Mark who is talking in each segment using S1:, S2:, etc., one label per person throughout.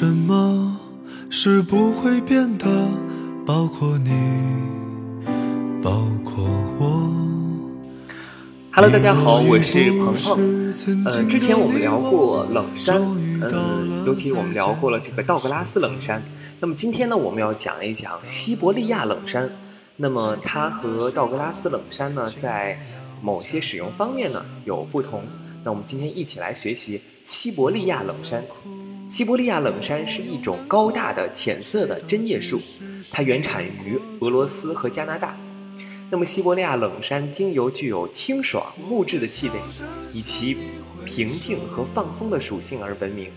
S1: 什么是不会变的？包括你，包括我。
S2: Hello，大家好，我是鹏鹏。呃，之前我们聊过冷山，呃，尤其我们聊过了这个道格拉斯冷山。那么今天呢，我们要讲一讲西伯利亚冷山。那么它和道格拉斯冷山呢，在某些使用方面呢有不同。那我们今天一起来学习西伯利亚冷杉。西伯利亚冷杉是一种高大的浅色的针叶树，它原产于俄罗斯和加拿大。那么西伯利亚冷杉精油具有清爽木质的气味，以其平静和放松的属性而闻名。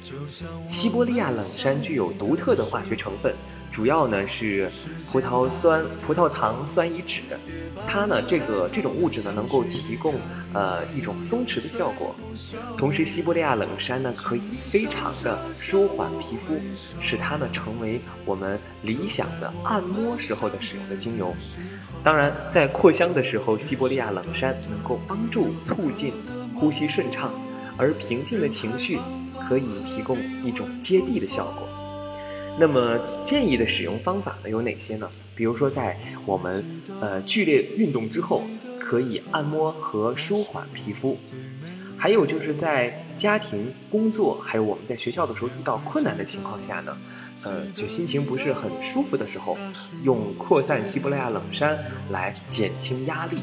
S2: 西伯利亚冷杉具有独特的化学成分。主要呢是葡萄酸、葡萄糖酸乙酯，它呢这个这种物质呢能够提供呃一种松弛的效果，同时西伯利亚冷杉呢可以非常的舒缓皮肤，使它呢成为我们理想的按摩时候的使用的精油。当然，在扩香的时候，西伯利亚冷杉能够帮助促进呼吸顺畅，而平静的情绪可以提供一种接地的效果。那么建议的使用方法呢有哪些呢？比如说在我们呃剧烈运动之后，可以按摩和舒缓皮肤；还有就是在家庭、工作，还有我们在学校的时候遇到困难的情况下呢，呃，就心情不是很舒服的时候，用扩散西伯利亚冷杉来减轻压力；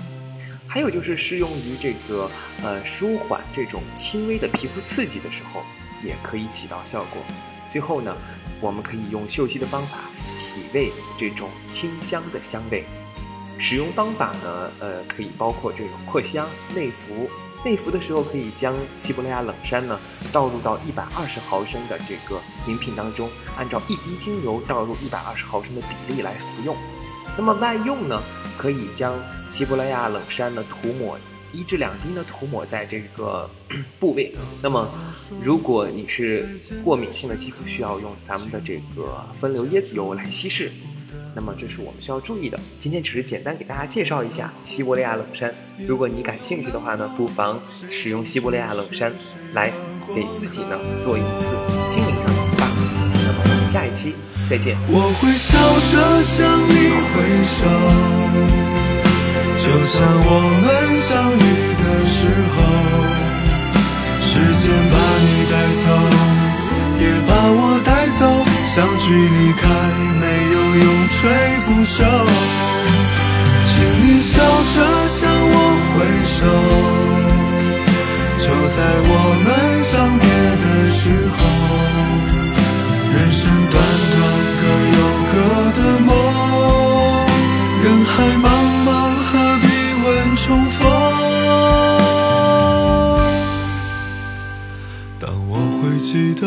S2: 还有就是适用于这个呃舒缓这种轻微的皮肤刺激的时候，也可以起到效果。最后呢。我们可以用嗅吸的方法体味这种清香的香味。使用方法呢，呃，可以包括这种扩香、内服。内服的时候，可以将西伯利亚冷杉呢倒入到一百二十毫升的这个饮品当中，按照一滴精油倒入一百二十毫升的比例来服用。那么外用呢，可以将西伯利亚冷杉呢涂抹。一至两滴呢，涂抹在这个 部位。那么，如果你是过敏性的肌肤，需要用咱们的这个分流椰子油来稀释。那么，这是我们需要注意的。今天只是简单给大家介绍一下西伯利亚冷杉。如果你感兴趣的话呢，不妨使用西伯利亚冷杉来给自己呢做一次心灵上的 SPA。那么，我们下一期再见。
S1: 我会笑着向你挥手。就像我相聚离开，没有永垂不朽。请你笑着向我挥手。就在我们相别的时候，人生短短各有各的梦，人海茫茫。何必问重逢。当我会记得